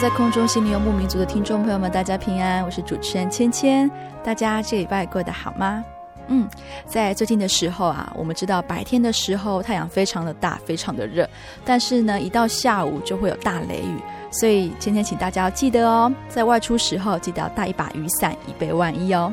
在空中，心游牧民族的听众朋友们，大家平安，我是主持人芊芊。大家这礼拜过得好吗？嗯，在最近的时候啊，我们知道白天的时候太阳非常的大，非常的热，但是呢，一到下午就会有大雷雨，所以芊芊请大家要记得哦，在外出时候记得要带一把雨伞，以备万一哦。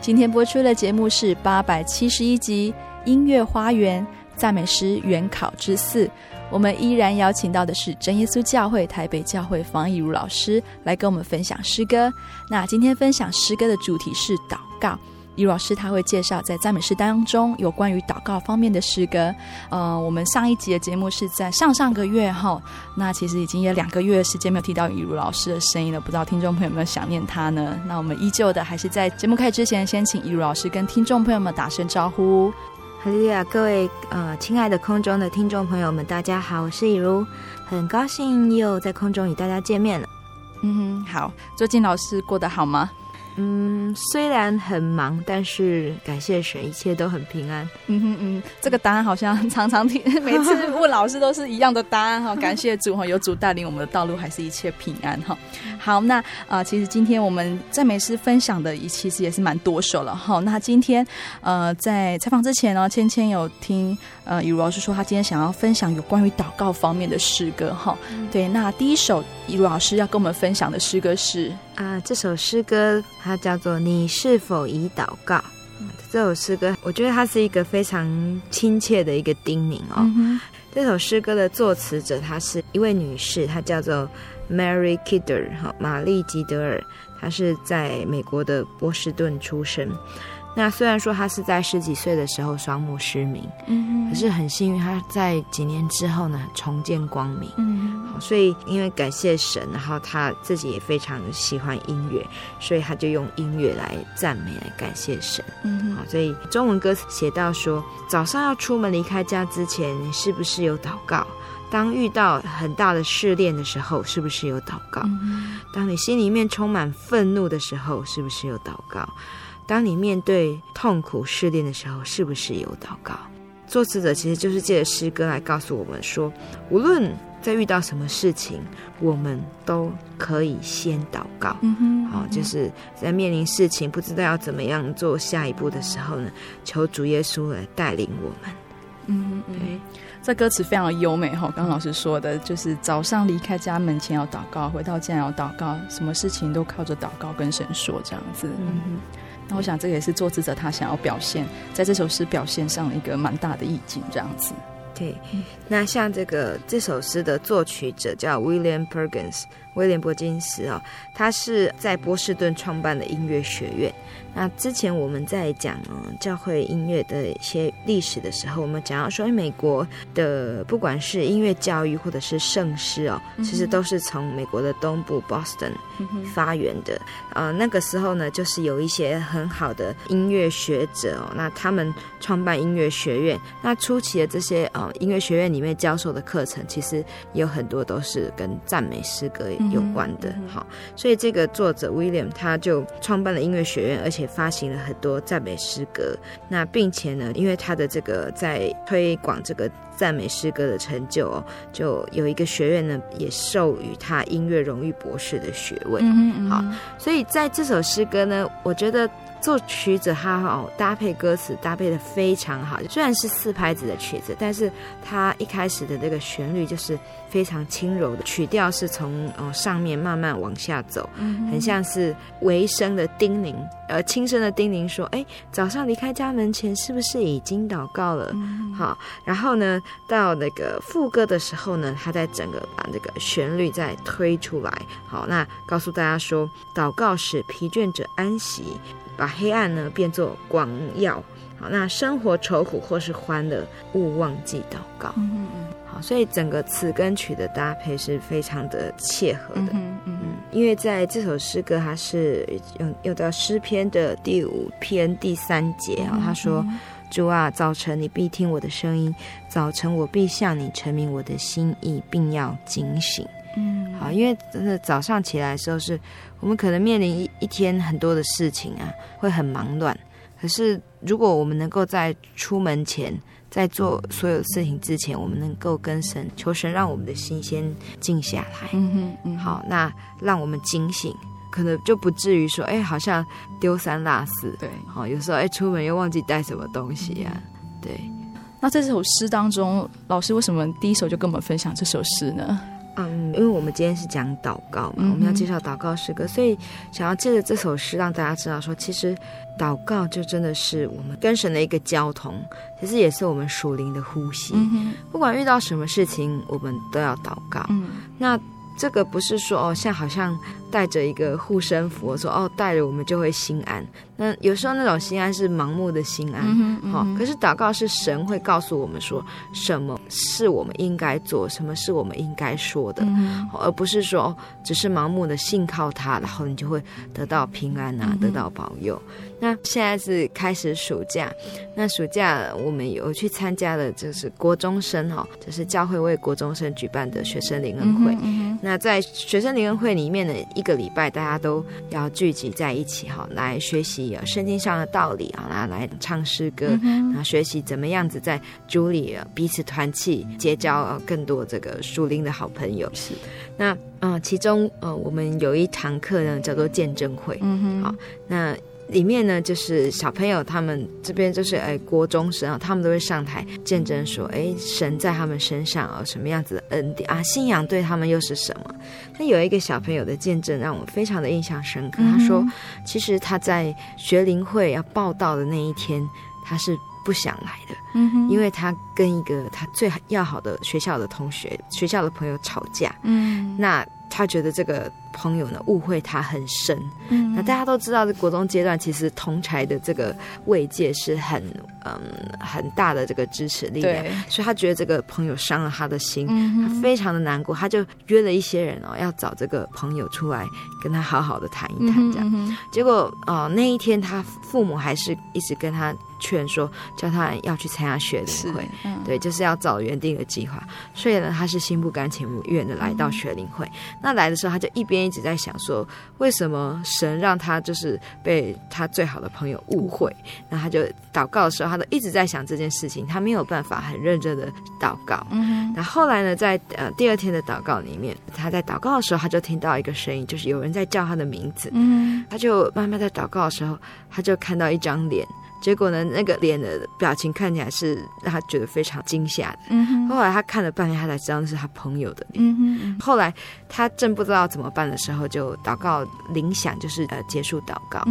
今天播出的节目是八百七十一集《音乐花园赞美诗原考之四》。我们依然邀请到的是真耶稣教会台北教会方义儒老师来跟我们分享诗歌。那今天分享诗歌的主题是祷告。以儒老师他会介绍在赞美诗当中有关于祷告方面的诗歌。呃，我们上一集的节目是在上上个月哈，那其实已经有两个月的时间没有提到以儒老师的声音了，不知道听众朋友有没有想念他呢？那我们依旧的还是在节目开始之前，先请以儒老师跟听众朋友们打声招呼。哈利亚，各位呃，亲爱的空中的听众朋友们，大家好，我是以茹，很高兴又在空中与大家见面了。嗯哼，好，最近老师过得好吗？嗯，虽然很忙，但是感谢神，一切都很平安。嗯哼嗯，这个答案好像常常听，每次问老师都是一样的答案哈。感谢主哈，有主带领我们的道路，还是一切平安哈。好，那啊、呃，其实今天我们赞美诗分享的，也其实也是蛮多首了哈。那今天呃，在采访之前呢，芊芊有听呃，雨茹老师说他今天想要分享有关于祷告方面的诗歌哈。对，那第一首雨茹老师要跟我们分享的诗歌是。啊、呃，这首诗歌它叫做《你是否已祷告》。嗯、这首诗歌，我觉得它是一个非常亲切的一个叮咛哦。嗯、这首诗歌的作词者，她是一位女士，她叫做 Mary Kidder 哈，玛丽吉德尔，她是在美国的波士顿出生。那虽然说他是在十几岁的时候双目失明，嗯，可是很幸运，他在几年之后呢重见光明，所以因为感谢神，然后他自己也非常喜欢音乐，所以他就用音乐来赞美、来感谢神，嗯哼，好，所以中文歌词写到说，早上要出门离开家之前，你是不是有祷告？当遇到很大的试炼的时候，是不是有祷告？嗯，当你心里面充满愤怒的时候，是不是有祷告？当你面对痛苦试炼的时候，是不是有祷告？作词者其实就是借着诗歌来告诉我们说，无论在遇到什么事情，我们都可以先祷告。嗯哼，好，就是在面临事情不知道要怎么样做下一步的时候呢，求主耶稣来带领我们。嗯嗯，对，这歌词非常的优美哈。刚刚老师说的，就是早上离开家门前要祷告，回到家要祷告，什么事情都靠着祷告跟神说这样子。嗯哼。那我想，这个也是作词者他想要表现，在这首诗表现上一个蛮大的意境，这样子。对，那像这个这首诗的作曲者叫 William Perkins，威廉·伯金斯哦，他是在波士顿创办的音乐学院。那之前我们在讲教会音乐的一些历史的时候，我们讲到说，美国的不管是音乐教育或者是圣诗哦，其实都是从美国的东部 Boston 发源的。呃，那个时候呢，就是有一些很好的音乐学者哦，那他们创办音乐学院。那初期的这些呃音乐学院里面教授的课程，其实有很多都是跟赞美诗歌有关的。好，所以这个作者 William 他就创办了音乐学院，而且发行了很多赞美诗歌。那并且呢，因为他的这个在推广这个。赞美诗歌的成就哦，就有一个学院呢，也授予他音乐荣誉博士的学位。嗯嗯，好，所以在这首诗歌呢，我觉得。作曲者他哦搭配歌词搭配的非常好，虽然是四拍子的曲子，但是他一开始的这个旋律就是非常轻柔的，曲调是从哦上面慢慢往下走，很像是微声的叮咛，呃轻声的叮咛说，哎，早上离开家门前是不是已经祷告了？好，然后呢到那个副歌的时候呢，他在整个把这个旋律再推出来，好，那告诉大家说，祷告使疲倦者安息。把黑暗呢变作光耀，好，那生活愁苦或是欢乐，勿忘记祷告。嗯嗯嗯，好，所以整个词跟曲的搭配是非常的切合的。嗯嗯，嗯，因为在这首诗歌，它是用用到诗篇的第五篇第三节啊，他说：“主啊，早晨你必听我的声音，早晨我必向你陈明我的心意，并要警醒。”嗯，好，因为真的早上起来的时候是。我们可能面临一一天很多的事情啊，会很忙乱。可是，如果我们能够在出门前，在做所有事情之前，我们能够跟神求神，让我们的心先静下来。嗯哼，嗯，好，那让我们警醒，可能就不至于说，哎，好像丢三落四。对，好，有时候哎，出门又忘记带什么东西呀、啊。对。那在这首诗当中，老师为什么第一首就跟我们分享这首诗呢？嗯，因为我们今天是讲祷告嘛，嗯、我们要介绍祷告诗歌，所以想要借着这首诗让大家知道说，其实祷告就真的是我们跟神的一个交通，其实也是我们属灵的呼吸。嗯、不管遇到什么事情，我们都要祷告。嗯、那这个不是说哦，像好像带着一个护身符，说哦，带着我们就会心安。那有时候那种心安是盲目的心安，好、嗯嗯哦。可是祷告是神会告诉我们说什么是我们应该做，什么是我们应该说的，嗯、而不是说只是盲目的信靠他，然后你就会得到平安啊，嗯、得到保佑。那现在是开始暑假，那暑假我们有去参加了就是国中生哈，就是教会为国中生举办的学生灵恩会。那在学生灵恩会里面的一个礼拜，大家都要聚集在一起哈，来学习。圣经上的道理啊，来来唱诗歌，然后学习怎么样子在主里彼此团契，结交更多这个属灵的好朋友。是的，那嗯，其中呃，我们有一堂课呢，叫做见证会。嗯哼，好，那。里面呢，就是小朋友他们这边就是哎，国中生啊，他们都会上台见证说，哎，神在他们身上啊，什么样子的恩典啊，信仰对他们又是什么？那有一个小朋友的见证让我非常的印象深刻。他说，其实他在学灵会要报道的那一天，他是不想来的，嗯哼，因为他跟一个他最要好的学校的同学、学校的朋友吵架，嗯，那。他觉得这个朋友呢，误会他很深，嗯，那大家都知道，在国中阶段，其实同才的这个慰藉是很嗯很大的这个支持力量，所以他觉得这个朋友伤了他的心，嗯、他非常的难过，他就约了一些人哦，要找这个朋友出来跟他好好的谈一谈，这样，结果哦那一天他父母还是一直跟他。劝说叫他要去参加学灵会，嗯、对，就是要找原定的计划。所以呢，他是心不甘情不愿的来到学灵会。嗯、那来的时候，他就一边一直在想说，为什么神让他就是被他最好的朋友误会？那他就祷告的时候，他都一直在想这件事情，他没有办法很认真的祷告。嗯，那后来呢，在呃第二天的祷告里面，他在祷告的时候，他就听到一个声音，就是有人在叫他的名字。嗯，他就慢慢在祷告的时候，他就看到一张脸。结果呢，那个脸的表情看起来是让他觉得非常惊吓的。后来他看了半天，他才知道那是他朋友的脸。后来他正不知道怎么办的时候，就祷告铃响，就是呃结束祷告。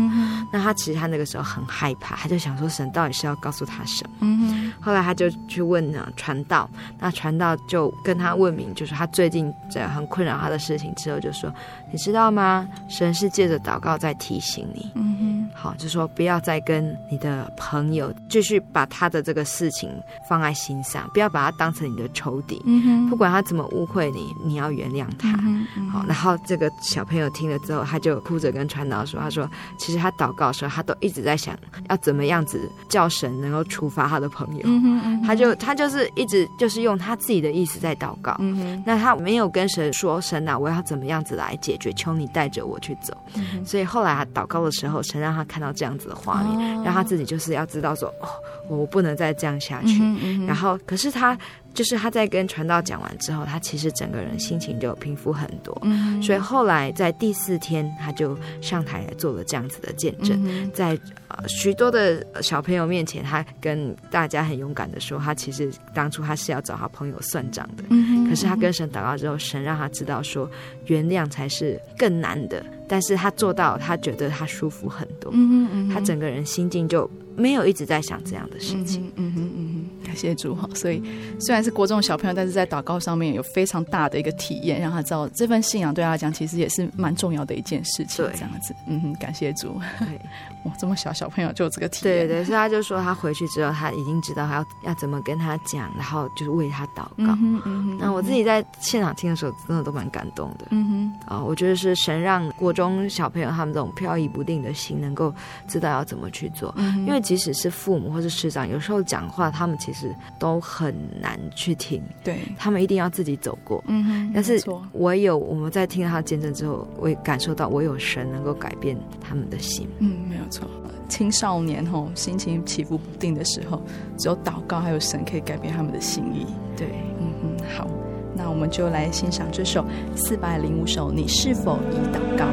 那他其实他那个时候很害怕，他就想说神到底是要告诉他什么？后来他就去问呢传道，那传道就跟他问明，就是他最近这很困扰他的事情之后，就说你知道吗？神是借着祷告在提醒你。嗯哼。好，就说不要再跟你的朋友继续把他的这个事情放在心上，不要把他当成你的仇敌。嗯哼，不管他怎么误会你，你要原谅他。嗯嗯、好，然后这个小朋友听了之后，他就哭着跟传道说：“他说，其实他祷告的时候，他都一直在想要怎么样子叫神能够处罚他的朋友。嗯哼嗯”他就他就是一直就是用他自己的意思在祷告。嗯哼，那他没有跟神说：“神啊，我要怎么样子来解决？求你带着我去走。嗯”所以后来他祷告的时候，神让他看到这样子的画面，让他自己就是要知道说：“哦，我不能再这样下去。嗯嗯”然后，可是他。就是他在跟传道讲完之后，他其实整个人心情就平复很多。嗯，所以后来在第四天，他就上台来做了这样子的见证，嗯、在呃许多的小朋友面前，他跟大家很勇敢的说，他其实当初他是要找他朋友算账的。嗯，可是他跟神祷告之后，神让他知道说，原谅才是更难的。但是他做到，他觉得他舒服很多。嗯嗯，他整个人心境就没有一直在想这样的事情。嗯哼嗯哼。感谢主哈，所以虽然是国中小朋友，但是在祷告上面有非常大的一个体验，让他知道这份信仰对他来讲其实也是蛮重要的一件事情。这样子，嗯哼，感谢主。对，哇，这么小小朋友就有这个体验。对对，所以他就说他回去之后，他已经知道他要要怎么跟他讲，然后就是为他祷告。嗯哼，那我自己在现场听的时候，真的都蛮感动的。嗯哼，啊、哦，我觉得是神让国中小朋友他们这种飘移不定的心，能够知道要怎么去做。嗯，因为即使是父母或是师长，有时候讲话，他们其实。都很难去听，对，他们一定要自己走过。嗯哼，但是我有我们在听他的见证之后，我也感受到我有神能够改变他们的心。嗯，没有错。青少年吼心情起伏不定的时候，只有祷告还有神可以改变他们的心意。对，嗯哼，好，那我们就来欣赏这首四百零五首。你是否已祷告？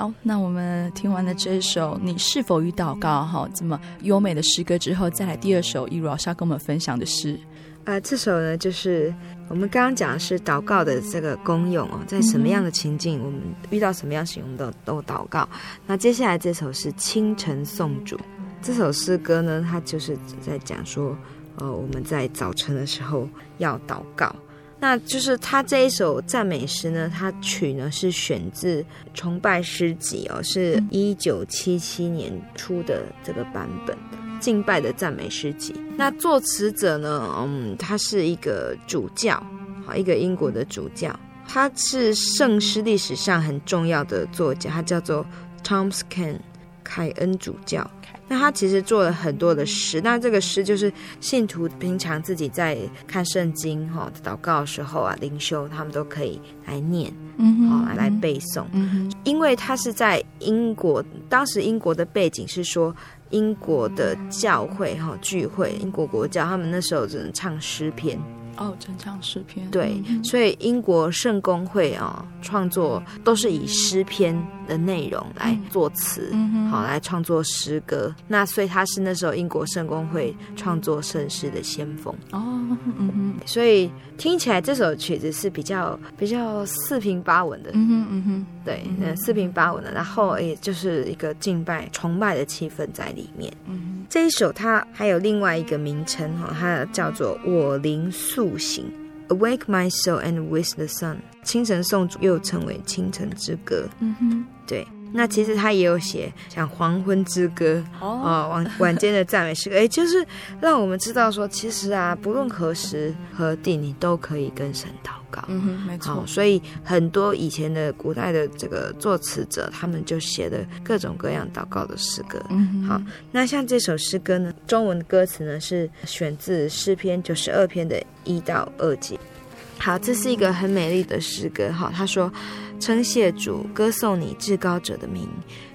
好，那我们听完了这首《你是否与祷告》哈，这么优美的诗歌之后，再来第二首，一如老师要跟我们分享的是，啊、这首呢就是我们刚刚讲的是祷告的这个功用哦，在什么样的情境，我们遇到什么样情况都都祷告。那接下来这首是清晨颂主，这首诗歌呢，它就是在讲说，呃，我们在早晨的时候要祷告。那就是他这一首赞美诗呢，他曲呢是选自崇拜诗集哦，是一九七七年出的这个版本敬拜的赞美诗集。那作词者呢，嗯，他是一个主教，好，一个英国的主教，他是圣诗历史上很重要的作家，他叫做 Thomas Ken 凯恩主教。那他其实做了很多的诗，那这个诗就是信徒平常自己在看圣经哈、祷告的时候啊，灵修他们都可以来念，嗯，好来背诵。嗯，因为他是在英国，当时英国的背景是说英国的教会哈聚会，英国国教他们那时候只能唱诗篇。哦，只能唱诗篇。对，所以英国圣公会啊，创作都是以诗篇的内容来作词，嗯，好来创作诗歌。那所以他是那时候英国圣公会创作圣诗的先锋。哦，嗯哼，所以听起来这首曲子是比较比较四平八稳的。嗯哼，嗯哼，对，那四平八稳的，然后也就是一个敬拜崇拜的气氛在里面。嗯。这一首它还有另外一个名称哈，它叫做《我灵苏醒》，Awake my soul and with the sun。清晨颂主又称为清晨之歌。嗯哼，对。那其实他也有写像黄昏之歌哦，晚晚间的赞美诗歌，哎，就是让我们知道说，其实啊，不论何时何地，你都可以跟神祷告。嗯哼，没错。所以很多以前的古代的这个作词者，他们就写的各种各样祷告的诗歌。嗯，好，那像这首诗歌呢，中文的歌词呢是选自诗篇九十二篇的一到二节。好，这是一个很美丽的诗歌。哈，他说。称谢主，歌颂你至高者的名，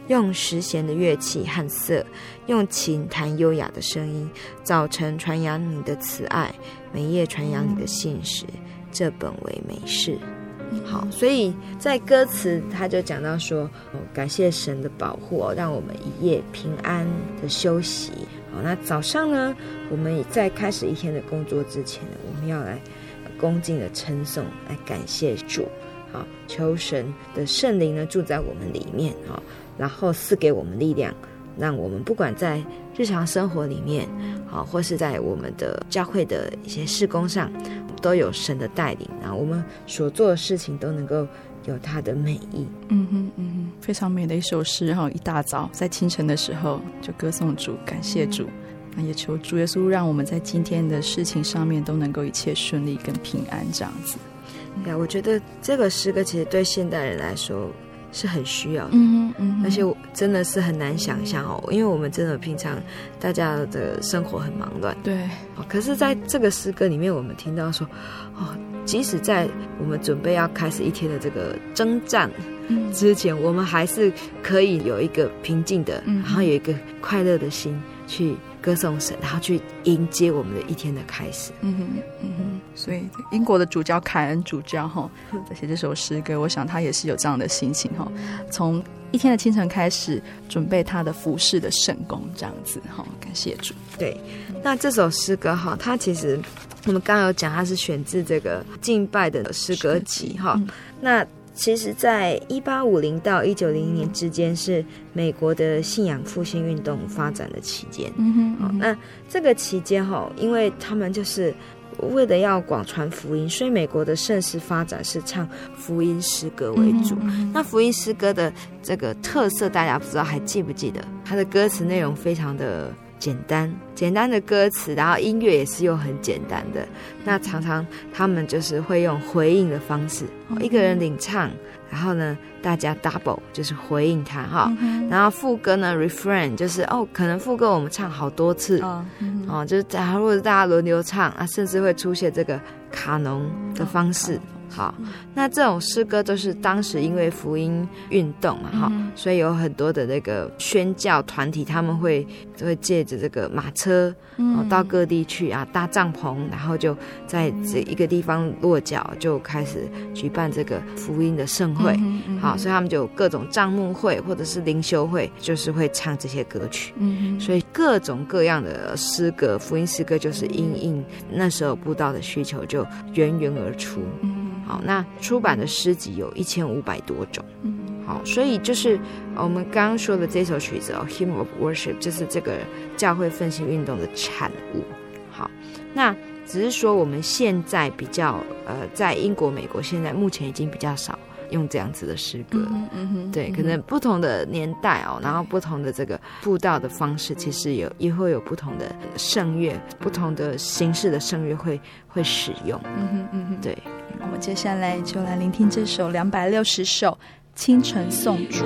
用十弦的乐器和瑟，用琴弹优雅的声音。早晨传扬你的慈爱，每夜传扬你的信实，这本为美事。好，所以在歌词他就讲到说，哦，感谢神的保护哦，让我们一夜平安的休息。好，那早上呢，我们也在开始一天的工作之前，我们要来恭敬的称颂，来感谢主。好求神的圣灵呢住在我们里面啊，然后赐给我们力量，让我们不管在日常生活里面，好，或是在我们的教会的一些事工上，都有神的带领，然后我们所做的事情都能够有他的美意。嗯哼，嗯哼，非常美的一首诗。然后一大早在清晨的时候就歌颂主，感谢主，那也求主耶稣让我们在今天的事情上面都能够一切顺利跟平安这样子。呀，我觉得这个诗歌其实对现代人来说是很需要的，嗯嗯，而且我真的是很难想象哦，因为我们真的平常大家的生活很忙乱，对，可是在这个诗歌里面，我们听到说，哦，即使在我们准备要开始一天的这个征战之前，我们还是可以有一个平静的，然后有一个快乐的心去。歌颂神，然后去迎接我们的一天的开始。嗯哼，嗯哼。所以英国的主教凯恩主教哈，在写这首诗歌，我想他也是有这样的心情哈。从一天的清晨开始，准备他的服侍的圣功，这样子哈。感谢主。对，那这首诗歌哈，它其实我们刚刚有讲，它是选自这个敬拜的诗歌集哈。那其实，在一八五零到一九零一年之间，是美国的信仰复兴运动发展的期间。嗯哼，哦，那这个期间哈，因为他们就是为了要广传福音，所以美国的盛世发展是唱福音诗歌为主。那福音诗歌的这个特色，大家不知道还记不记得？它的歌词内容非常的。简单简单的歌词，然后音乐也是用很简单的。那常常他们就是会用回应的方式，一个人领唱，然后呢大家 double 就是回应他哈。然后副歌呢 refrain 就是哦，可能副歌我们唱好多次哦，就是假如大家轮流唱啊，甚至会出现这个卡农的方式。好，那这种诗歌都是当时因为福音运动嘛，哈、嗯，所以有很多的那个宣教团体，他们会会借着这个马车，嗯，到各地去啊，搭帐篷，然后就在这一个地方落脚，就开始举办这个福音的盛会，嗯嗯、好，所以他们就有各种帐幕会或者是灵修会，就是会唱这些歌曲，嗯，所以各种各样的诗歌，福音诗歌就是因应那时候布道的需求，就源源而出。好，那出版的诗集有一千五百多种。好，所以就是我们刚刚说的这首曲子哦，《Hymn of Worship》就是这个教会奋兴运动的产物。好，那只是说我们现在比较呃，在英国、美国现在目前已经比较少用这样子的诗歌。嗯嗯哼，对，可能不同的年代哦，然后不同的这个布道的方式，其实有也会有不同的圣乐，不同的形式的圣乐会会使用。嗯哼嗯哼，对。我们接下来就来聆听这首两百六十首清晨颂主。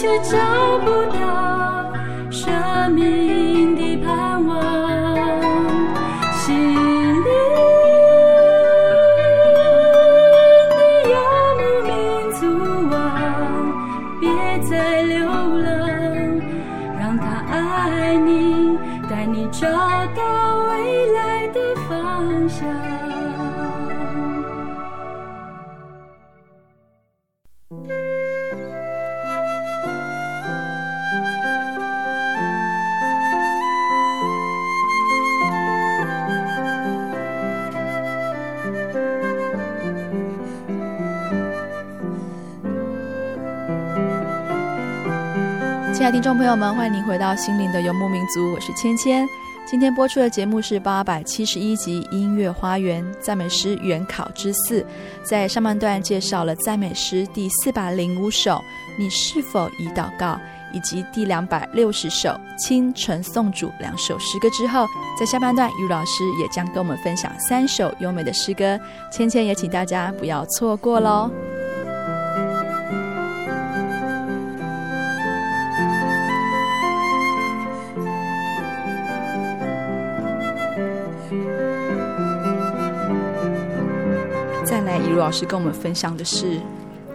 却找不到生命。听众朋友们，欢迎回到《心灵的游牧民族》，我是芊芊。今天播出的节目是八百七十一集《音乐花园赞美诗原考之四》。在上半段介绍了赞美诗第四百零五首《你是否已祷告》，以及第两百六十首《清晨颂主》两首诗歌之后，在下半段，于老师也将跟我们分享三首优美的诗歌。芊芊也请大家不要错过喽。老师跟我们分享的是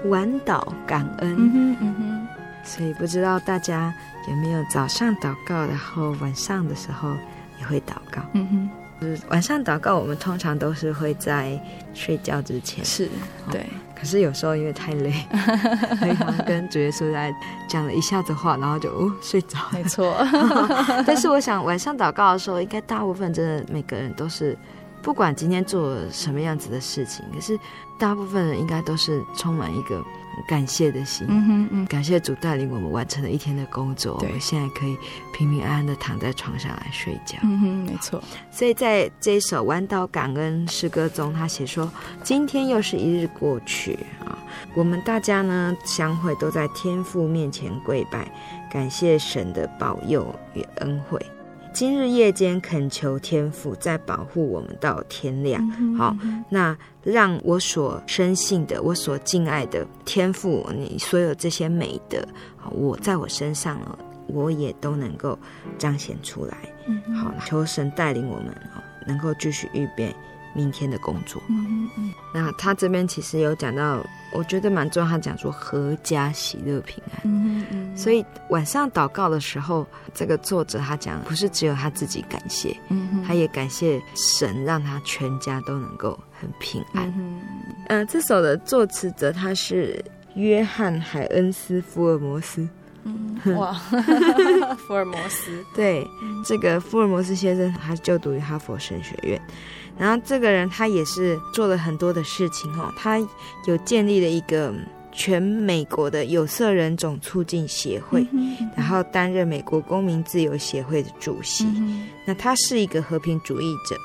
晚祷感恩。嗯哼，嗯哼。所以不知道大家有没有早上祷告，然后晚上的时候也会祷告。嗯哼。就是晚上祷告，我们通常都是会在睡觉之前。是，对。哦、可是有时候因为太累，所以跟主耶稣在讲了一下子话，然后就哦睡着。没错、哦。但是我想晚上祷告的时候，应该大部分真的每个人都是，不管今天做什么样子的事情，可是大部分人应该都是充满一个。感谢的心，嗯哼嗯，感谢主带领我们完成了一天的工作，我们现在可以平平安安的躺在床上来睡觉。嗯哼，没错。所以在这一首弯道感恩诗歌中，他写说：今天又是一日过去啊，我们大家呢相会都在天父面前跪拜，感谢神的保佑与恩惠。今日夜间恳求天父再保护我们到天亮。嗯、好，那让我所深信的，我所敬爱的天父，你所有这些美德，我在我身上呢，我也都能够彰显出来。嗯、好，求神带领我们，能够继续预备明天的工作。嗯嗯，那他这边其实有讲到。我觉得蛮重要，他讲说阖家喜乐平安。嗯嗯，所以晚上祷告的时候，这个作者他讲不是只有他自己感谢，嗯，他也感谢神让他全家都能够很平安。嗯，呃，这首的作词者他是约翰海恩斯福尔摩斯。嗯，哇，福尔摩斯。对，这个福尔摩斯先生他就读于哈佛神学院。然后这个人他也是做了很多的事情哦，他有建立了一个全美国的有色人种促进协会，然后担任美国公民自由协会的主席。那他是一个和平主义者，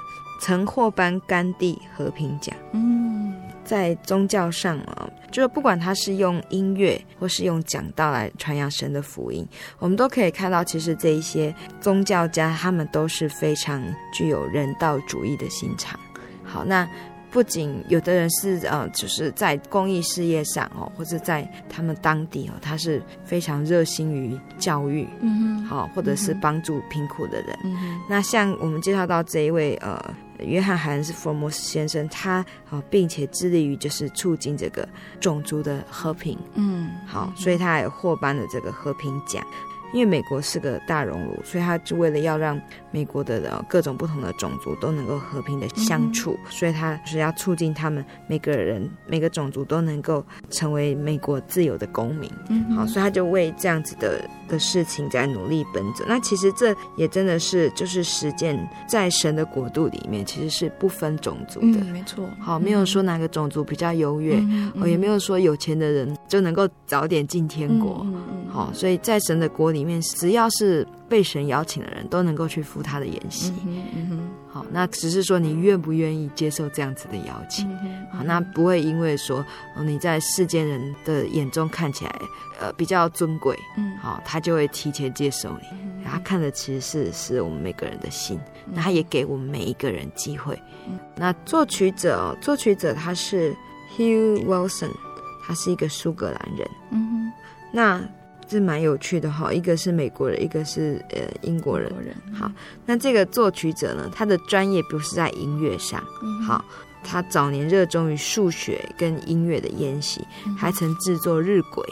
曾获颁甘地和平奖。嗯，在宗教上啊，就是不管他是用音乐或是用讲道来传扬神的福音，我们都可以看到，其实这一些宗教家他们都是非常具有人道主义的心肠。好，那不仅有的人是呃，就是在公益事业上哦，或者在他们当地哦，他是非常热心于教育，嗯，好，或者是帮助贫苦的人。嗯，那像我们介绍到这一位呃。约翰海恩斯福尔摩斯先生，他好，并且致力于就是促进这个种族的和平。嗯，好，所以他还获颁了这个和平奖。因为美国是个大熔炉，所以他就为了要让美国的各种不同的种族都能够和平的相处，嗯、所以他是要促进他们每个人每个种族都能够成为美国自由的公民。嗯，好，所以他就为这样子的的事情在努力奔走。那其实这也真的是就是实践在神的国度里面，其实是不分种族的。嗯、没错。好，没有说哪个种族比较优越，嗯嗯、也没有说有钱的人就能够早点进天国。嗯嗯好，所以在神的国里面，只要是被神邀请的人，都能够去赴他的筵席。嗯嗯好，那只是说你愿不愿意接受这样子的邀请。嗯、好，那不会因为说你在世间人的眼中看起来呃比较尊贵，嗯，好，他就会提前接受你。嗯、他看的其实是是我们每个人的心，那他也给我们每一个人机会。嗯、那作曲者，作曲者他是 Hugh Wilson，他是一个苏格兰人。嗯，那。是蛮有趣的哈，一个是美国人，一个是呃英国人。英国人。好，那这个作曲者呢，他的专业不是在音乐上，嗯、好，他早年热衷于数学跟音乐的研习，嗯、还曾制作日晷。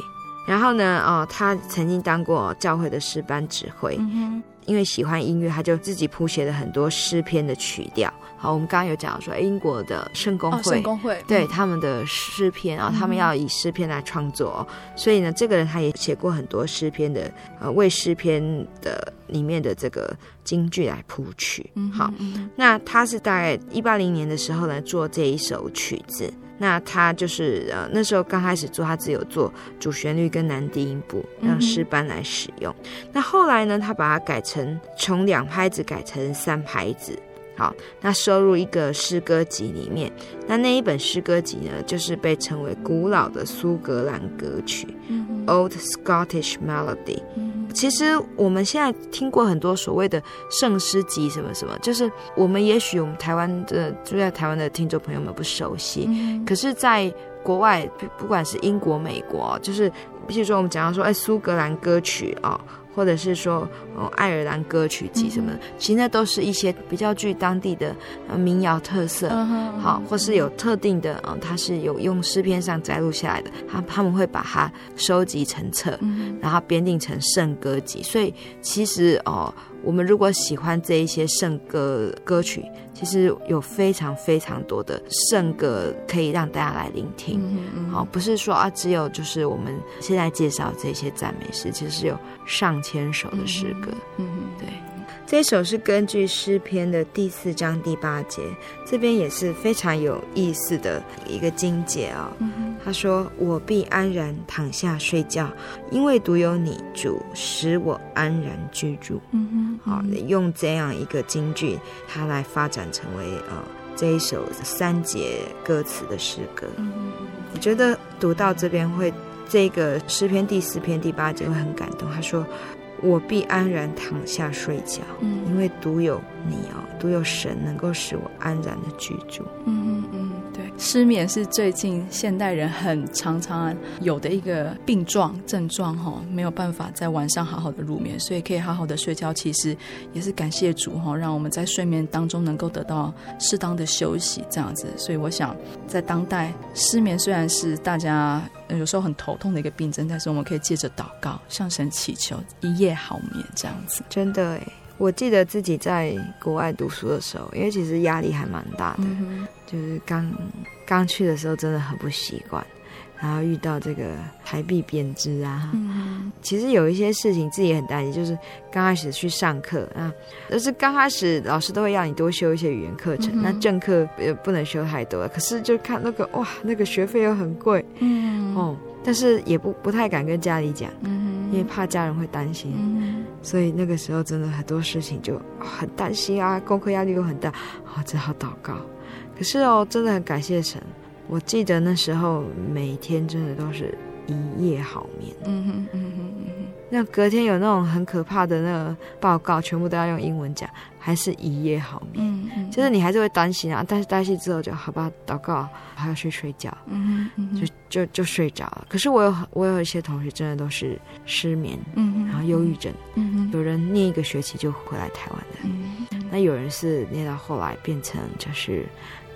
然后呢，哦，他曾经当过教会的诗班指挥。嗯因为喜欢音乐，他就自己谱写了很多诗篇的曲调。好，我们刚刚有讲说，英国的圣公会，圣公会对、嗯、他们的诗篇啊，他们要以诗篇来创作，所以呢，这个人他也写过很多诗篇的，呃，为诗篇的里面的这个京剧来谱曲。嗯，好，那他是大概一八零年的时候呢，做这一首曲子。那他就是呃那时候刚开始做，他只有做主旋律跟男低音部，让诗班来使用。嗯、那后来呢，他把它改成从两拍子改成三拍子，好，那收入一个诗歌集里面。那那一本诗歌集呢，就是被称为古老的苏格兰歌曲，嗯、Old Scottish Melody。嗯其实我们现在听过很多所谓的圣诗集什么什么，就是我们也许我们台湾的住在台湾的听众朋友们不熟悉，嗯、可是在国外，不管是英国、美国，就是比如说我们讲到说，哎，苏格兰歌曲啊、哦，或者是说哦爱尔兰歌曲集什么的，嗯、其实那都是一些比较具当地的民谣特色，嗯、好，或是有特定的，嗯，它是有用诗篇上摘录下来的，他他们会把它收集成册，嗯、然后编订成圣歌集。所以其实哦，我们如果喜欢这一些圣歌歌曲，其实有非常非常多的圣歌可以让大家来聆听。嗯、好，不是说啊，只有就是我们现在介绍这些赞美诗，其实是有上千首的诗歌。嗯对。这首是根据诗篇的第四章第八节，这边也是非常有意思的一个经节哦。他说：“我必安然躺下睡觉，因为独有你主使我安然居住。”嗯哼，好，用这样一个金句，它来发展成为呃这一首三节歌词的诗歌。我觉得读到这边会，这个诗篇第四篇第八节会很感动。他说。我必安然躺下睡觉，嗯，因为独有你哦，独有神能够使我安然的居住。嗯嗯嗯，对，失眠是最近现代人很常常有的一个病状症状哈，没有办法在晚上好好的入眠，所以可以好好的睡觉，其实也是感谢主哈，让我们在睡眠当中能够得到适当的休息，这样子。所以我想，在当代失眠虽然是大家。有时候很头痛的一个病症，但是我们可以借着祷告向神祈求一夜好眠，这样子。真的哎，我记得自己在国外读书的时候，因为其实压力还蛮大的，嗯、就是刚刚去的时候真的很不习惯。然后遇到这个台币贬值啊，嗯、其实有一些事情自己也很担心，就是刚开始去上课啊，就是刚开始老师都会让你多修一些语言课程，嗯、那正课也不能修太多，可是就看那个哇，那个学费又很贵，嗯，哦，但是也不不太敢跟家里讲，嗯，因为怕家人会担心，嗯、所以那个时候真的很多事情就很担心啊，功课压力又很大，啊、哦，只好祷告。可是哦，真的很感谢神。我记得那时候每天真的都是一夜好眠。嗯哼嗯哼。那隔天有那种很可怕的那个报告，全部都要用英文讲，还是一夜好眠。嗯嗯。就是你还是会担心啊，但是担心之后就好吧，祷告，还要去睡觉。就就就睡着了。可是我有我有一些同学真的都是失眠，然后忧郁症。有人念一个学期就回来台湾的。那有人是念到后来变成就是。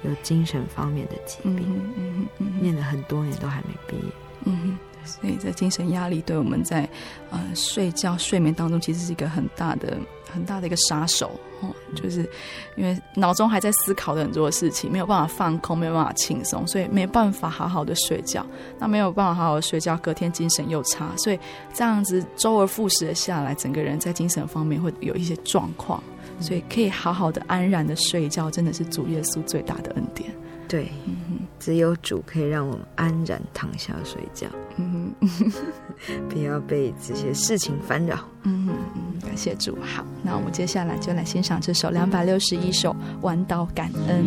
有精神方面的疾病，嗯嗯嗯，念了很多年都还没毕业，嗯哼，所以这精神压力对我们在呃睡觉睡眠当中其实是一个很大的很大的一个杀手哦，就是因为脑中还在思考的很多事情，没有办法放空，没有办法轻松，所以没办法好好的睡觉，那没有办法好好的睡觉，隔天精神又差，所以这样子周而复始的下来，整个人在精神方面会有一些状况。所以可以好好的安然的睡觉，真的是主耶稣最大的恩典。对，只有主可以让我们安然躺下睡觉，嗯哼，不要被这些事情烦扰。嗯哼，感谢主。好，那我们接下来就来欣赏这首两百六十一首晚祷感恩。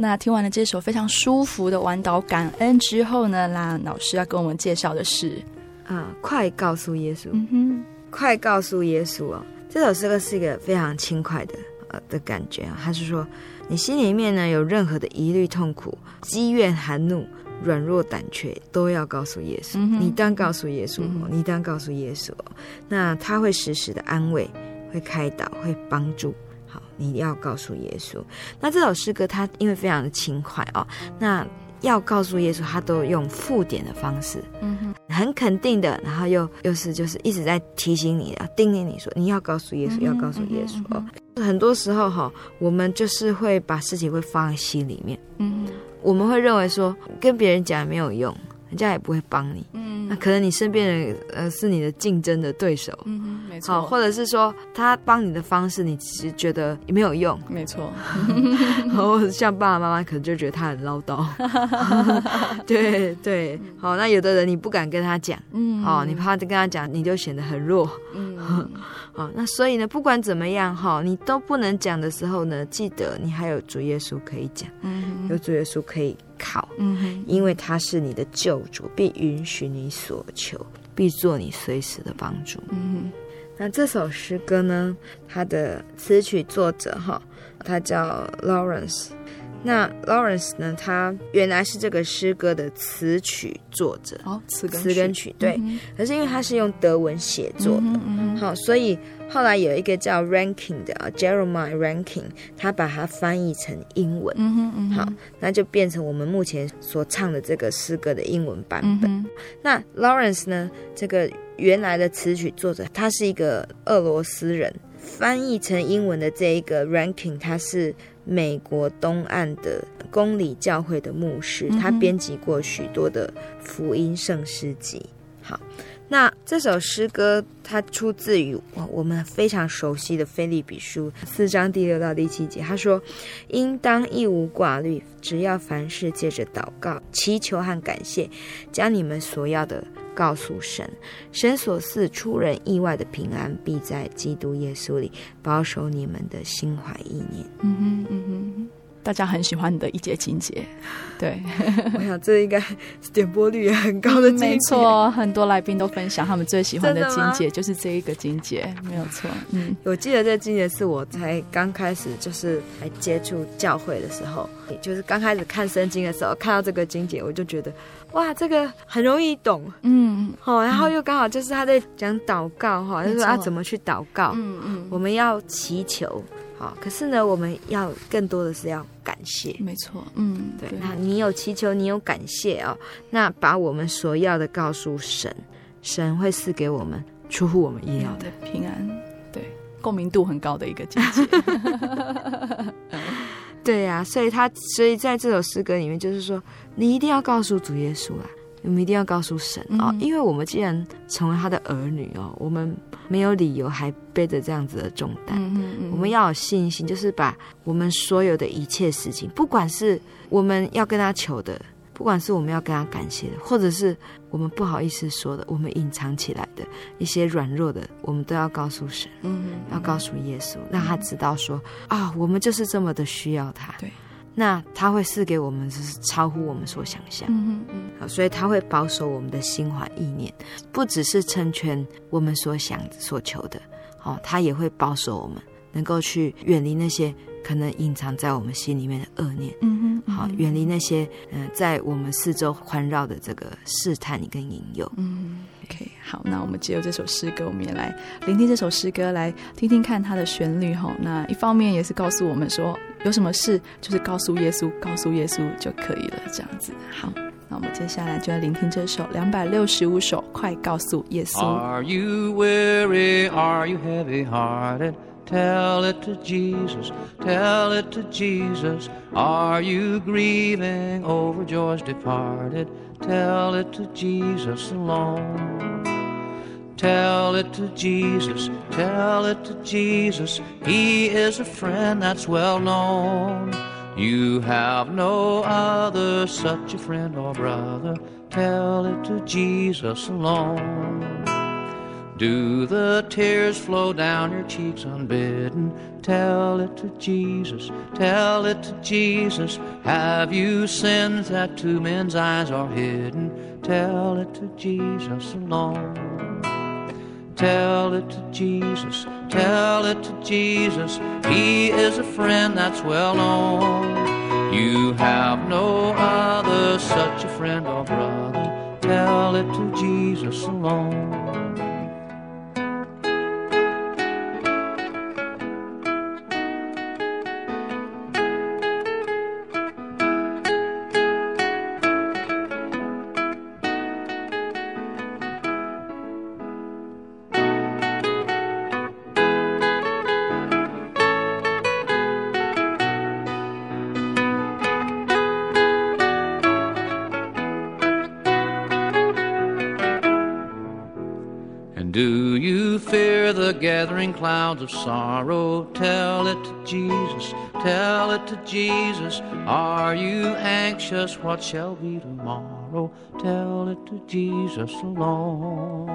那听完了这首非常舒服的晚岛感恩之后呢，那老师要跟我们介绍的是，啊，快告诉耶稣，嗯哼，快告诉耶稣哦，这首诗歌是一个非常轻快的呃的感觉啊，他是说，你心里面呢有任何的疑虑、痛苦、积怨、含怒。软弱胆怯都要告诉耶稣，嗯、你当告诉耶稣，嗯、你当告诉耶稣，那他会时时的安慰，会开导，会帮助。好，你要告诉耶稣。那这首诗歌它因为非常的轻快哦，那要告诉耶稣，他都用附点的方式，嗯哼，很肯定的，然后又又是就是一直在提醒你，要叮咛你说，你要告诉耶稣，嗯、要告诉耶稣。哦、嗯嗯，很多时候哈，我们就是会把事情会放在心里面，嗯。我们会认为说跟别人讲也没有用，人家也不会帮你。嗯，那可能你身边人呃是你的竞争的对手。嗯，没错。好，或者是说他帮你的方式，你其实觉得也没有用。没错。然后像爸爸妈妈可能就觉得他很唠叨。对对。好，那有的人你不敢跟他讲。嗯。好，你怕跟他讲，你就显得很弱。嗯。好，那所以呢，不管怎么样哈，你都不能讲的时候呢，记得你还有主耶稣可以讲，嗯，有主耶稣可以靠，嗯，因为他是你的救主，必允许你所求，必做你随时的帮助。嗯，那这首诗歌呢，它的词曲作者哈，他叫 Lawrence。那 Lawrence 呢？他原来是这个诗歌的词曲作者哦，词跟词跟曲对。嗯、可是因为他是用德文写作的，好、所以后来有一个叫 Ranking 的啊，Jeremiah Ranking，他把它翻译成英文，嗯嗯、好，那就变成我们目前所唱的这个诗歌的英文版本。嗯、那 Lawrence 呢？这个原来的词曲作者，他是一个俄罗斯人，翻译成英文的这一个 Ranking，他是。美国东岸的公理教会的牧师，他编辑过许多的福音圣诗集。好，那这首诗歌它出自于我们非常熟悉的腓立比书四章第六到第七节。他说：“应当一无挂虑，只要凡事借着祷告、祈求和感谢，将你们所要的。”告诉神，神所赐出人意外的平安，必在基督耶稣里保守你们的心怀意念。嗯哼，嗯哼，大家很喜欢你的一节情节，对，我想这应该点播率也很高的经节。没错，很多来宾都分享他们最喜欢的情节就是这一个情节，没有错。嗯，我记得这个经节是我才刚开始就是来接触教会的时候，也就是刚开始看圣经的时候，看到这个经节，我就觉得。哇，这个很容易懂，嗯，好，然后又刚好就是他在讲祷告哈，就是说啊怎么去祷告，嗯嗯，我们要祈求，好，可是呢，我们要更多的是要感谢，没错，嗯，对，那你有祈求，你有感谢哦，那把我们所要的告诉神，神会赐给我们出乎我们意料的。平安，对，共鸣度很高的一个境界。对呀、啊，所以他所以在这首诗歌里面，就是说，你一定要告诉主耶稣啊，我们一定要告诉神啊、哦，嗯、因为我们既然成为他的儿女哦，我们没有理由还背着这样子的重担。嗯嗯嗯、我们要有信心，就是把我们所有的一切事情，不管是我们要跟他求的。不管是我们要跟他感谢的，或者是我们不好意思说的，我们隐藏起来的一些软弱的，我们都要告诉神，要告诉耶稣，让他知道说啊、哦，我们就是这么的需要他。对，那他会赐给我们，就是超乎我们所想象。嗯嗯嗯，所以他会保守我们的心怀意念，不只是成全我们所想所求的，哦，他也会保守我们，能够去远离那些。可能隐藏在我们心里面的恶念，嗯哼，嗯哼，好，远离那些嗯、呃，在我们四周环绕的这个试探跟引诱，嗯，OK，好，那我们借由这首诗歌，我们也来聆听这首诗歌，来听听看它的旋律哈。那一方面也是告诉我们说，有什么事就是告诉耶稣，告诉耶稣就可以了，这样子。好，那我们接下来就来聆听这首两百六十五首，快告诉耶稣。Are you weary? Are you heavy-hearted? Tell it to Jesus, tell it to Jesus. Are you grieving over joys departed? Tell it to Jesus alone. Tell it to Jesus, tell it to Jesus. He is a friend that's well known. You have no other such a friend or brother. Tell it to Jesus alone. Do the tears flow down your cheeks unbidden? Tell it to Jesus, tell it to Jesus. Have you sins that to men's eyes are hidden? Tell it to Jesus alone. Tell it to Jesus, tell it to Jesus. He is a friend that's well known. You have no other such a friend or brother. Tell it to Jesus alone. Clouds of sorrow? Tell it to Jesus, tell it to Jesus. Are you anxious? What shall be tomorrow? Tell it to Jesus alone.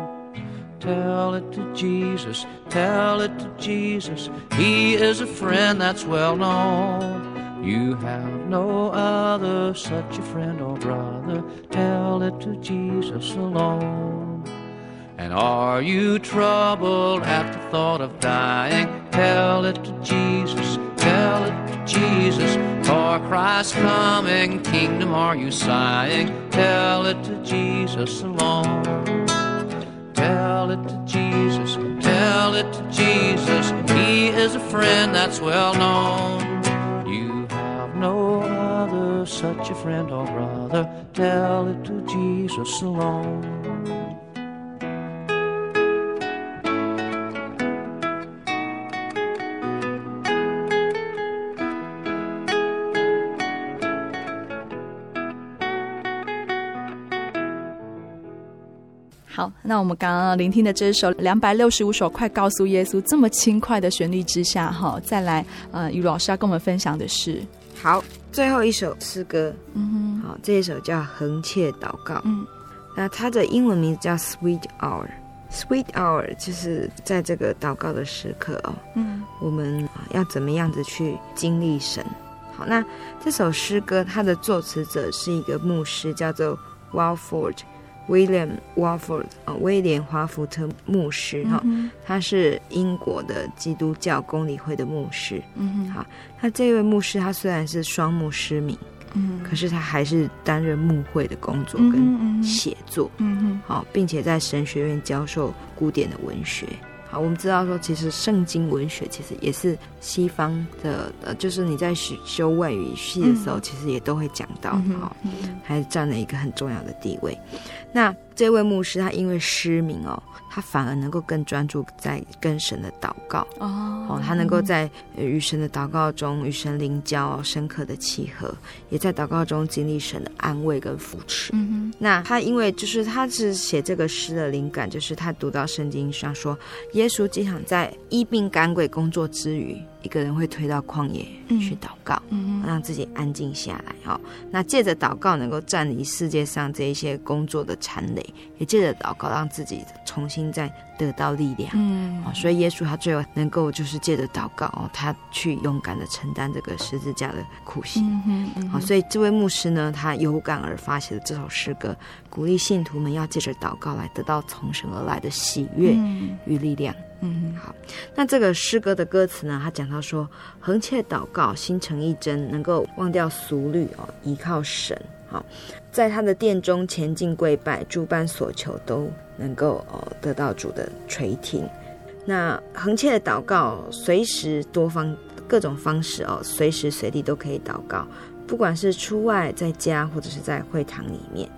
Tell it to Jesus, tell it to Jesus. He is a friend that's well known. You have no other such a friend or brother. Tell it to Jesus alone. And are you troubled at the thought of dying? Tell it to Jesus, tell it to Jesus. For Christ's coming kingdom are you sighing? Tell it to Jesus alone. Tell it to Jesus, tell it to Jesus. He is a friend that's well known. You have no other such a friend or brother. Tell it to Jesus alone. 好，那我们刚刚聆听的这首两百六十五首，快告诉耶稣，这么轻快的旋律之下，哈，再来，呃，雨老师要跟我们分享的是，好，最后一首诗歌，嗯哼，好，这一首叫《恒切祷告》，嗯，那它的英文名字叫 Sweet Hour，Sweet Hour 就是在这个祷告的时刻哦，嗯，我们要怎么样子去经历神？好，那这首诗歌它的作词者是一个牧师，叫做 Walford。William Warford 啊，威廉华福特牧师哈，嗯、他是英国的基督教公理会的牧师。嗯，好，他这位牧师他虽然是双目失明，嗯，可是他还是担任牧会的工作跟写作。嗯嗯，好，并且在神学院教授古典的文学。好，我们知道说，其实圣经文学其实也是西方的，呃，就是你在修修外语系的时候，其实也都会讲到，好，还占了一个很重要的地位。那这位牧师他因为失明哦，他反而能够更专注在跟神的祷告哦，他能够在与神的祷告中与神灵交深刻的契合，也在祷告中经历神的安慰跟扶持。嗯，那他因为就是他是写这个诗的灵感，就是他读到圣经上说，耶稣经常在医病赶鬼工作之余。一个人会推到旷野去祷告，嗯、让自己安静下来。哈，那借着祷告能够占领世界上这一些工作的残累，也借着祷告让自己重新再得到力量。嗯，所以耶稣他最后能够就是借着祷告哦，他去勇敢的承担这个十字架的苦刑。嗯嗯，好，所以这位牧师呢，他有感而发写的这首诗歌，鼓励信徒们要借着祷告来得到从神而来的喜悦与力量。嗯，好。那这个诗歌的歌词呢，他讲到说，恒切祷告，心诚意真，能够忘掉俗虑哦，依靠神。好，在他的殿中前进跪拜，诸般所求都能够哦得到主的垂听。那恒切的祷告，随时多方各种方式哦，随时随地都可以祷告，不管是出外在家，或者是在会堂里面。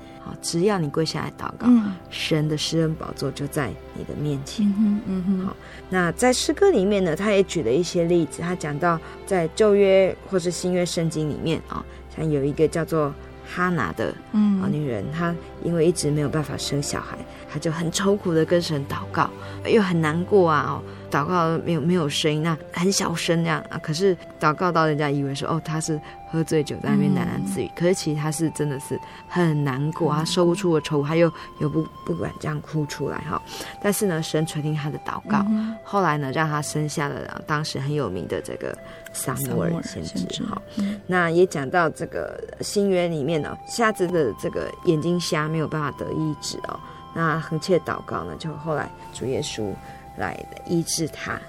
只要你跪下来祷告，嗯、神的施恩宝座就在你的面前。嗯哼，嗯哼。好，那在诗歌里面呢，他也举了一些例子。他讲到在旧约或是新约圣经里面啊，像有一个叫做哈拿的啊女人，她因为一直没有办法生小孩，她就很愁苦的跟神祷告，又很难过啊。哦，祷告没有没有声音，那很小声那样啊。可是祷告到人家以为说哦，她是喝醉酒在那边喃喃自语，嗯、可是其实她是真的是很难过，她说不出的愁，她又又不不敢这样哭出来哈。但是呢，神垂听她的祷告，嗯、后来呢，让她生下了当时很有名的这个撒母耳先知哈。那也讲到这个新约里面呢，瞎子的这个眼睛瞎没有办法得医治哦。那恒切祷告呢，就后来主耶稣来医治他。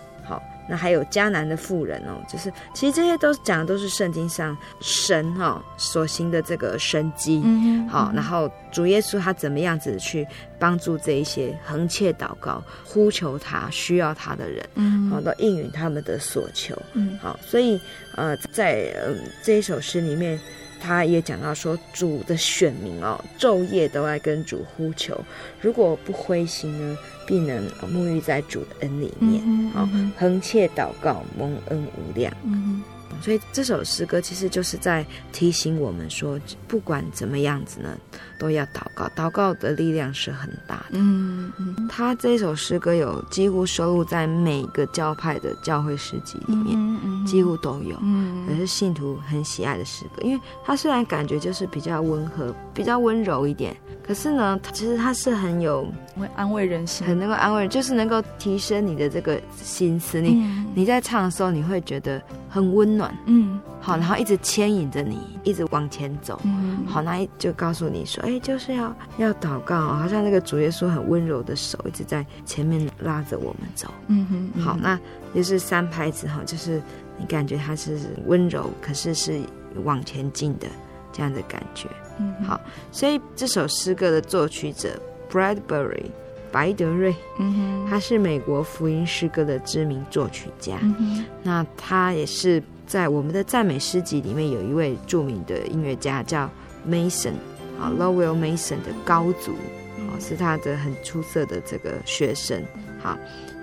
好，那还有迦南的妇人哦，就是其实这些都讲的都是圣经上神哈、哦、所行的这个神迹。好，然后主耶稣他怎么样子去帮助这一些恒切祷告、呼求他、需要他的人，嗯，好，都应允他们的所求。嗯，好，所以呃，在嗯、呃、这一首诗里面。他也讲到说，主的选民哦，昼夜都在跟主呼求，如果不灰心呢，必能沐浴在主的恩里面，好、嗯，恒切祷告，蒙恩无量。嗯所以这首诗歌其实就是在提醒我们说，不管怎么样子呢，都要祷告。祷告的力量是很大的。嗯嗯。他这首诗歌有几乎收录在每个教派的教会诗集里面，嗯嗯、几乎都有。嗯。也是信徒很喜爱的诗歌，因为他虽然感觉就是比较温和、比较温柔一点，可是呢，其实他是很有会安慰人心，很能够安慰人，就是能够提升你的这个心思。你、嗯、你在唱的时候，你会觉得很温暖。嗯，好，然后一直牵引着你，一直往前走。嗯，好，那就告诉你说，哎，就是要要祷告，好像那个主耶稣很温柔的手一直在前面拉着我们走。嗯哼，嗯哼，好，那就是三拍子哈，就是你感觉它是温柔，可是是往前进的这样的感觉。嗯，好，所以这首诗歌的作曲者 Bradbury 白德瑞，嗯哼，他是美国福音诗歌的知名作曲家。嗯哼，那他也是在我们的赞美诗集里面有一位著名的音乐家叫 Mason 啊，Lowell Mason 的高足啊，是他的很出色的这个学生。好，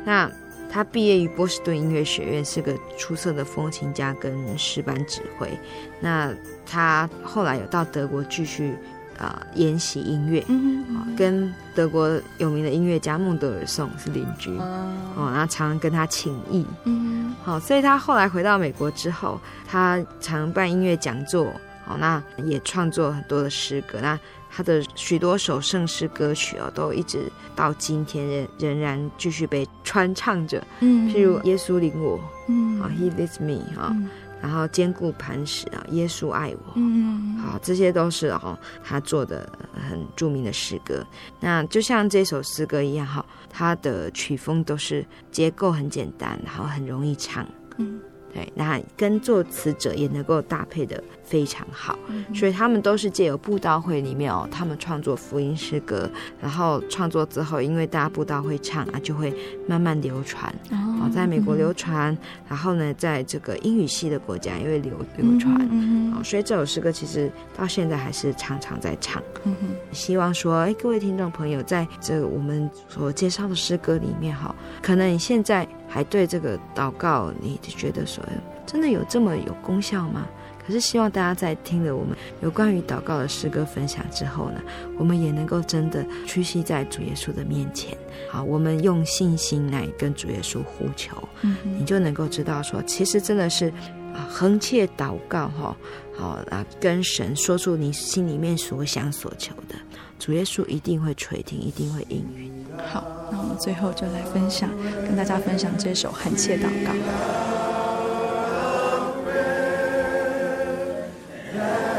那他毕业于波士顿音乐学院，是个出色的风琴家跟诗班指挥。那他后来有到德国继续。啊、呃，研习音乐，啊，跟德国有名的音乐家孟德尔颂是邻居，哦，哦，然后常常跟他请益，嗯，好，所以他后来回到美国之后，他常办音乐讲座，好，那也创作很多的诗歌，那他的许多首圣诗歌曲哦，都一直到今天仍仍然继续被传唱着，嗯，譬如耶稣领我，嗯，啊，He leads me，啊。嗯然后坚固磐石啊，耶稣爱我，嗯，好，这些都是哦，他做的很著名的诗歌。那就像这首诗歌一样哈，它的曲风都是结构很简单，然后很容易唱，嗯。对，那跟作词者也能够搭配的非常好，所以他们都是借由布道会里面哦，他们创作福音诗歌，然后创作之后，因为大家布道会唱啊，就会慢慢流传，哦，在美国流传，然后呢，在这个英语系的国家也会流流传，哦、嗯，所以这首诗歌其实到现在还是常常在唱，嗯，希望说，哎，各位听众朋友，在这个我们所介绍的诗歌里面哈，可能你现在。还对这个祷告，你觉得说真的有这么有功效吗？可是希望大家在听了我们有关于祷告的诗歌分享之后呢，我们也能够真的屈膝在主耶稣的面前。好，我们用信心来跟主耶稣呼求，嗯，你就能够知道说，其实真的是啊，横切祷告哈，好啊，跟神说出你心里面所想所求的，主耶稣一定会垂听，一定会应允。好，那我们最后就来分享，跟大家分享这首横切祷告。Yeah.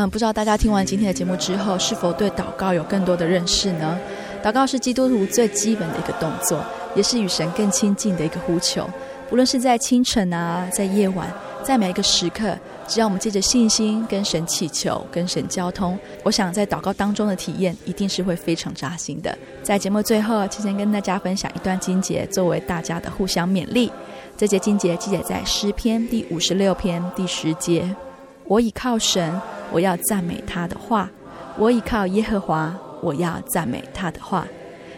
嗯，不知道大家听完今天的节目之后，是否对祷告有更多的认识呢？祷告是基督徒最基本的一个动作，也是与神更亲近的一个呼求。不论是在清晨啊，在夜晚，在每一个时刻，只要我们借着信心跟神祈求、跟神交通，我想在祷告当中的体验一定是会非常扎心的。在节目最后，提前跟大家分享一段经节，作为大家的互相勉励。这节经节记载在诗篇第五十六篇第十节：“我倚靠神。”我要赞美他的话，我倚靠耶和华，我要赞美他的话。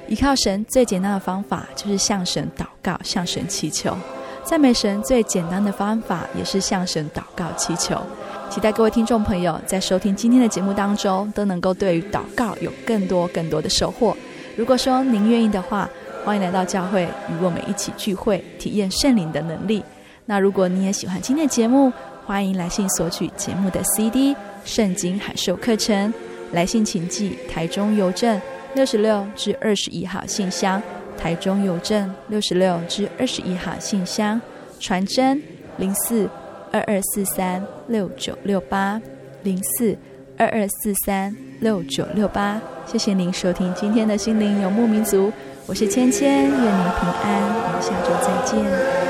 依靠神最简单的方法就是向神祷告，向神祈求。赞美神最简单的方法也是向神祷告祈求。期待各位听众朋友在收听今天的节目当中，都能够对于祷告有更多更多的收获。如果说您愿意的话，欢迎来到教会与我们一起聚会，体验圣灵的能力。那如果你也喜欢今天的节目，欢迎来信索取节目的 CD。圣经函授课程，来信请寄台中邮政六十六至二十一号信箱，台中邮政六十六至二十一号信箱，传真零四二二四三六九六八零四二二四三六九六八。谢谢您收听今天的心灵游牧民族，我是芊芊，愿您平安，我们下周再见。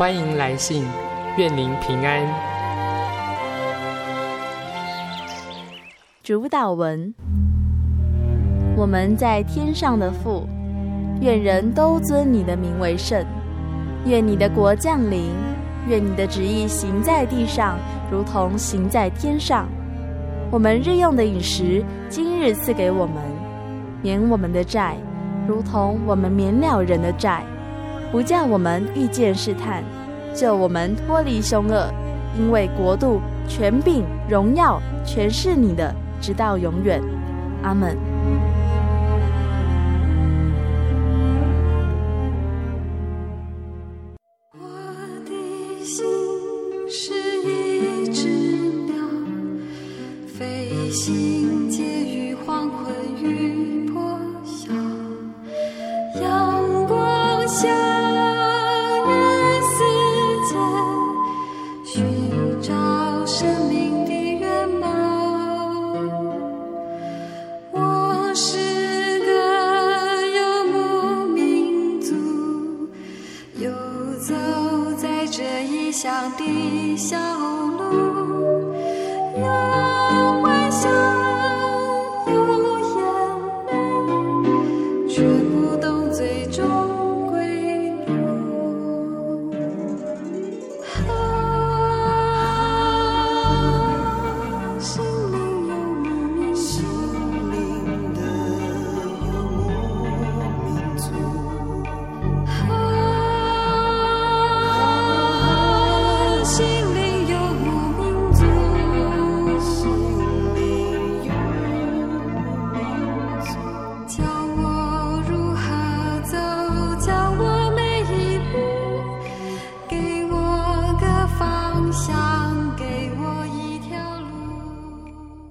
欢迎来信，愿您平安。主导文：我们在天上的父，愿人都尊你的名为圣。愿你的国降临，愿你的旨意行在地上，如同行在天上。我们日用的饮食，今日赐给我们，免我们的债，如同我们免了人的债。不叫我们遇见试探，救我们脱离凶恶，因为国度、权柄、荣耀，全是你的，直到永远。阿门。